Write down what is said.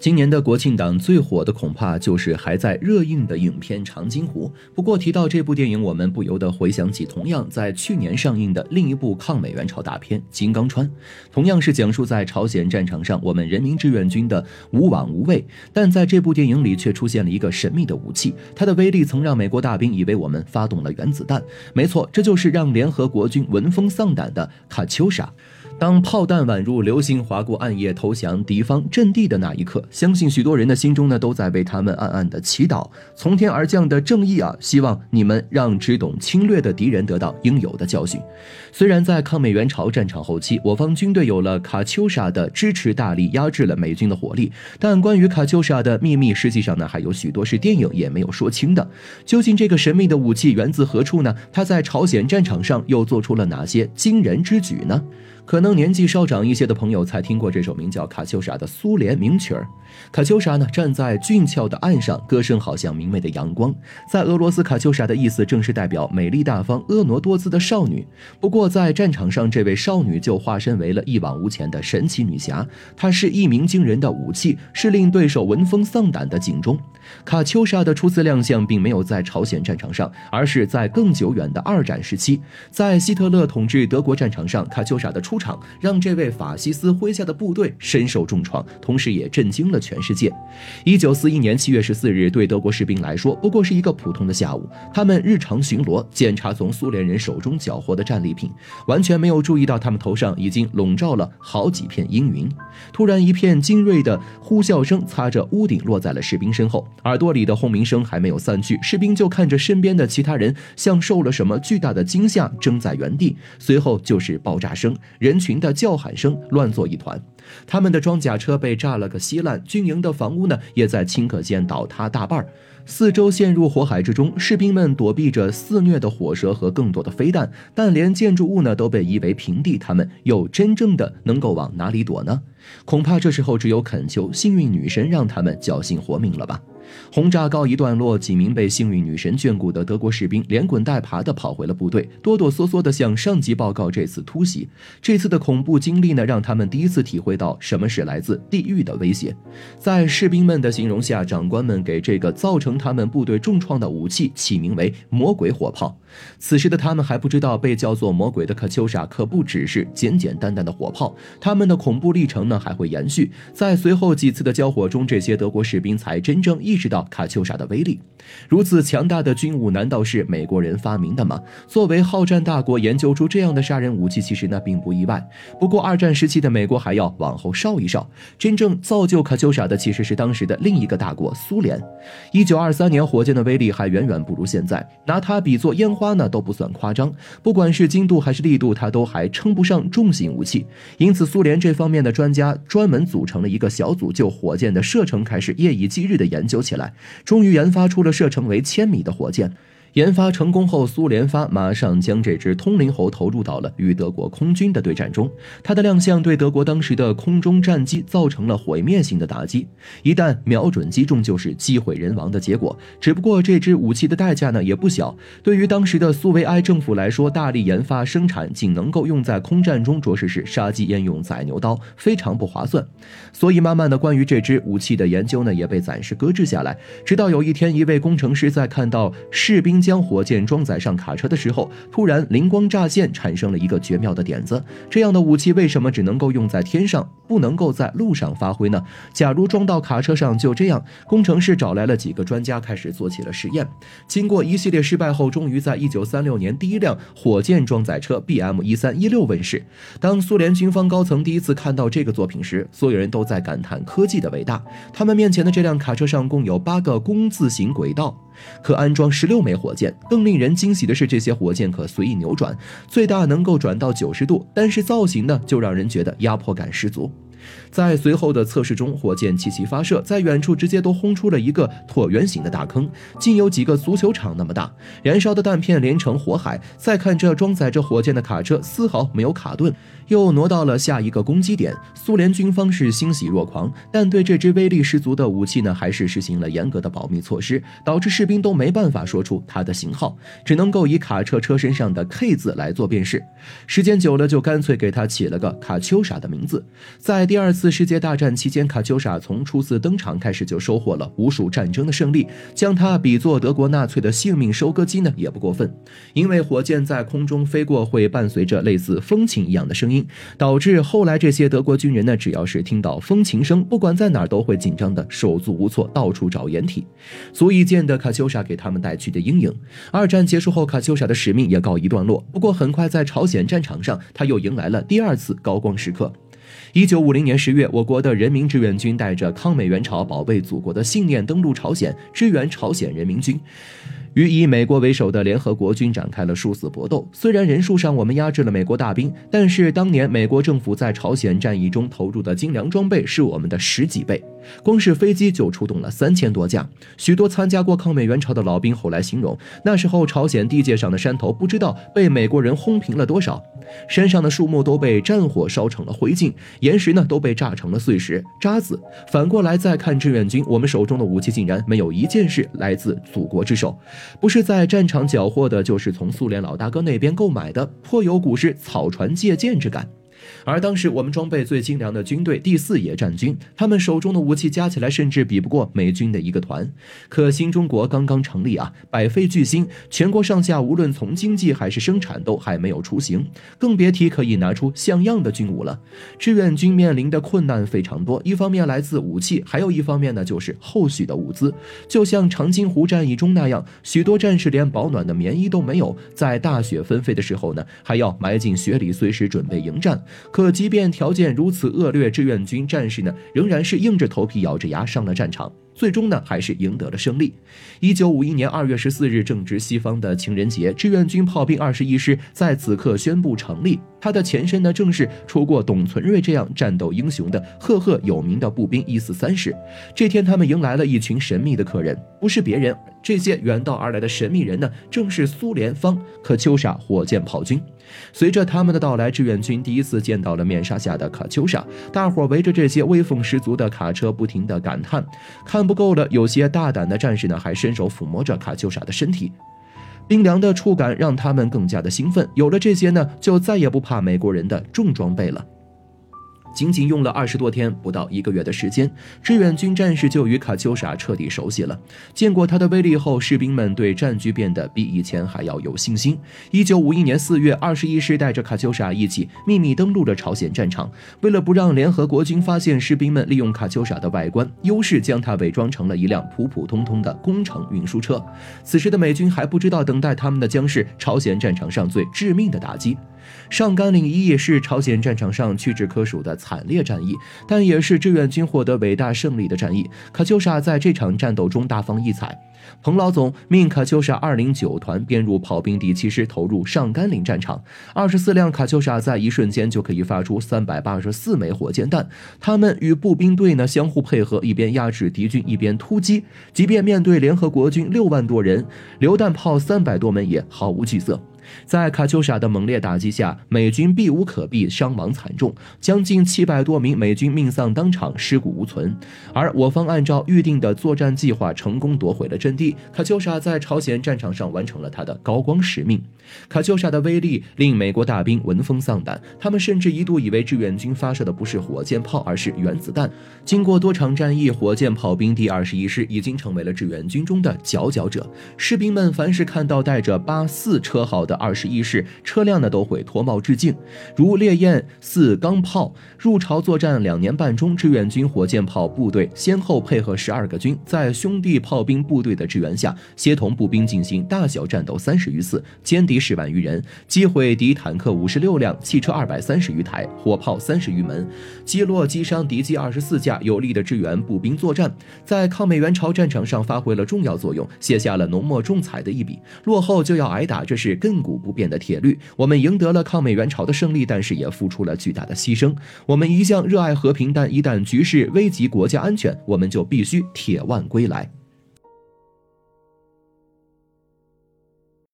今年的国庆档最火的恐怕就是还在热映的影片《长津湖》。不过提到这部电影，我们不由得回想起同样在去年上映的另一部抗美援朝大片《金刚川》，同样是讲述在朝鲜战场上我们人民志愿军的无往无畏。但在这部电影里却出现了一个神秘的武器，它的威力曾让美国大兵以为我们发动了原子弹。没错，这就是让联合国军闻风丧胆的卡秋莎。当炮弹宛如流星划过暗夜，投降敌方阵地的那一刻，相信许多人的心中呢，都在为他们暗暗的祈祷。从天而降的正义啊，希望你们让只懂侵略的敌人得到应有的教训。虽然在抗美援朝战场后期，我方军队有了卡秋莎的支持，大力压制了美军的火力，但关于卡秋莎的秘密，实际上呢，还有许多是电影也没有说清的。究竟这个神秘的武器源自何处呢？它在朝鲜战场上又做出了哪些惊人之举呢？可能年纪稍长一些的朋友才听过这首名叫《卡秋莎》的苏联名曲儿。卡秋莎呢，站在俊俏的岸上，歌声好像明媚的阳光。在俄罗斯，卡秋莎的意思正是代表美丽大方、婀娜多姿的少女。不过在战场上，这位少女就化身为了一往无前的神奇女侠。她是一鸣惊人的武器，是令对手闻风丧胆的警钟。卡秋莎的初次亮相并没有在朝鲜战场上，而是在更久远的二战时期，在希特勒统治德国战场上，卡秋莎的出场让这位法西斯麾下的部队深受重创，同时也震惊了全世界。一九四一年七月十四日，对德国士兵来说不过是一个普通的下午，他们日常巡逻，检查从苏联人手中缴获的战利品，完全没有注意到他们头上已经笼罩了好几片阴云。突然，一片精锐的呼啸声擦着屋顶落在了士兵身后。耳朵里的轰鸣声还没有散去，士兵就看着身边的其他人像受了什么巨大的惊吓，怔在原地。随后就是爆炸声，人群的叫喊声乱作一团。他们的装甲车被炸了个稀烂，军营的房屋呢也在顷刻间倒塌大半儿。四周陷入火海之中，士兵们躲避着肆虐的火舌和更多的飞弹，但连建筑物呢都被夷为平地，他们又真正的能够往哪里躲呢？恐怕这时候只有恳求幸运女神让他们侥幸活命了吧。轰炸告一段落，几名被幸运女神眷顾的德国士兵连滚带爬地跑回了部队，哆哆嗦嗦地向上级报告这次突袭。这次的恐怖经历呢，让他们第一次体会到什么是来自地狱的威胁。在士兵们的形容下，长官们给这个造成他们部队重创的武器起名为“魔鬼火炮”。此时的他们还不知道，被叫做“魔鬼”的卡秋莎可不只是简简单单的火炮，他们的恐怖历程呢还会延续。在随后几次的交火中，这些德国士兵才真正意。知道卡秋莎的威力，如此强大的军武难道是美国人发明的吗？作为好战大国，研究出这样的杀人武器，其实那并不意外。不过二战时期的美国还要往后稍一稍，真正造就卡秋莎的其实是当时的另一个大国苏联。一九二三年，火箭的威力还远远不如现在，拿它比作烟花呢都不算夸张。不管是精度还是力度，它都还称不上重型武器。因此，苏联这方面的专家专门组成了一个小组，就火箭的射程开始夜以继日的研究起。来，终于研发出了射程为千米的火箭。研发成功后，苏联发马上将这只通灵猴投入到了与德国空军的对战中。它的亮相对德国当时的空中战机造成了毁灭性的打击，一旦瞄准击中，就是机毁人亡的结果。只不过这支武器的代价呢也不小，对于当时的苏维埃政府来说，大力研发生产仅能够用在空战中，着实是杀鸡焉用宰牛刀，非常不划算。所以慢慢的，关于这支武器的研究呢也被暂时搁置下来。直到有一天，一位工程师在看到士兵。将火箭装载上卡车的时候，突然灵光乍现，产生了一个绝妙的点子。这样的武器为什么只能够用在天上，不能够在路上发挥呢？假如装到卡车上，就这样，工程师找来了几个专家，开始做起了实验。经过一系列失败后，终于在一九三六年，第一辆火箭装载车 BM 一三一六问世。当苏联军方高层第一次看到这个作品时，所有人都在感叹科技的伟大。他们面前的这辆卡车上共有八个工字形轨道。可安装十六枚火火箭，更令人惊喜的是，这些火箭可随意扭转，最大能够转到九十度。但是造型呢，就让人觉得压迫感十足。在随后的测试中，火箭齐齐发射，在远处直接都轰出了一个椭圆形的大坑，竟有几个足球场那么大。燃烧的弹片连成火海。再看这装载着火箭的卡车，丝毫没有卡顿，又挪到了下一个攻击点。苏联军方是欣喜若狂，但对这支威力十足的武器呢，还是实行了严格的保密措施，导致士兵都没办法说出它的型号，只能够以卡车车身上的 K 字来做辨识。时间久了，就干脆给它起了个卡秋莎的名字。在第二次世界大战期间，卡秋莎从初次登场开始就收获了无数战争的胜利，将它比作德国纳粹的性命收割机呢，也不过分。因为火箭在空中飞过，会伴随着类似风琴一样的声音，导致后来这些德国军人呢，只要是听到风琴声，不管在哪儿都会紧张的手足无措，到处找掩体，足以见得卡秋莎给他们带去的阴影。二战结束后，卡秋莎的使命也告一段落。不过很快在朝鲜战场上，他又迎来了第二次高光时刻。一九五零年十月，我国的人民志愿军带着抗美援朝、保卫祖国的信念登陆朝鲜，支援朝鲜人民军。与以美国为首的联合国军展开了殊死搏斗。虽然人数上我们压制了美国大兵，但是当年美国政府在朝鲜战役中投入的精良装备是我们的十几倍，光是飞机就出动了三千多架。许多参加过抗美援朝的老兵后来形容，那时候朝鲜地界上的山头不知道被美国人轰平了多少，山上的树木都被战火烧成了灰烬，岩石呢都被炸成了碎石渣子。反过来再看志愿军，我们手中的武器竟然没有一件是来自祖国之手。不是在战场缴获的，就是从苏联老大哥那边购买的，颇有股市草船借箭之感。而当时我们装备最精良的军队第四野战军，他们手中的武器加起来甚至比不过美军的一个团。可新中国刚刚成立啊，百废俱兴，全国上下无论从经济还是生产都还没有雏形，更别提可以拿出像样的军武了。志愿军面临的困难非常多，一方面来自武器，还有一方面呢就是后续的物资。就像长津湖战役中那样，许多战士连保暖的棉衣都没有，在大雪纷飞的时候呢，还要埋进雪里，随时准备迎战。可即便条件如此恶劣，志愿军战士呢，仍然是硬着头皮、咬着牙上了战场。最终呢，还是赢得了胜利。一九五一年二月十四日，正值西方的情人节，志愿军炮兵二十一师在此刻宣布成立。它的前身呢，正是出过董存瑞这样战斗英雄的赫赫有名的步兵一四三师。这天，他们迎来了一群神秘的客人，不是别人，这些远道而来的神秘人呢，正是苏联方可秋莎火箭炮军。随着他们的到来，志愿军第一次见到了面纱下的卡秋莎，大伙围着这些威风十足的卡车，不停地感叹，看不够了。有些大胆的战士呢，还伸手抚摸着卡秋莎的身体，冰凉的触感让他们更加的兴奋。有了这些呢，就再也不怕美国人的重装备了。仅仅用了二十多天，不到一个月的时间，志愿军战士就与卡秋莎彻底熟悉了。见过它的威力后，士兵们对战局变得比以前还要有信心。一九五一年四月，二十一师带着卡秋莎一起秘密登陆了朝鲜战场。为了不让联合国军发现士兵们利用卡秋莎的外观优势，将它伪装成了一辆普普通通的工程运输车。此时的美军还不知道，等待他们的将是朝鲜战场上最致命的打击。上甘岭一役是朝鲜战场上屈指可数的惨烈战役，但也是志愿军获得伟大胜利的战役。卡秋莎在这场战斗中大放异彩。彭老总命卡秋莎二零九团编入炮兵第七师，投入上甘岭战场。二十四辆卡秋莎在一瞬间就可以发出三百八十四枚火箭弹，他们与步兵队呢相互配合，一边压制敌军，一边突击。即便面对联合国军六万多人，榴弹炮三百多门，也毫无惧色。在卡秋莎的猛烈打击下，美军避无可避，伤亡惨重，将近七百多名美军命丧当场，尸骨无存。而我方按照预定的作战计划，成功夺回了阵地。卡秋莎在朝鲜战场上完成了他的高光使命。卡秋莎的威力令美国大兵闻风丧胆，他们甚至一度以为志愿军发射的不是火箭炮，而是原子弹。经过多场战役，火箭炮兵第二十一师已经成为了志愿军中的佼佼者。士兵们凡是看到带着八四车号的二十一式车辆呢，都会脱帽致敬。如烈焰四钢炮入朝作战两年半中，志愿军火箭炮部队先后配合十二个军，在兄弟炮兵部队的支援下，协同步兵进行大小战斗三十余次，歼敌十万余人，击毁敌坦克五十六辆，汽车二百三十余台，火炮三十余门，击落击伤敌机二十四架，有力的支援步兵作战，在抗美援朝战场上发挥了重要作用，写下了浓墨重彩的一笔。落后就要挨打，这是亘古不变。的铁律，我们赢得了抗美援朝的胜利，但是也付出了巨大的牺牲。我们一向热爱和平，但一旦局势危及国家安全，我们就必须铁腕归来。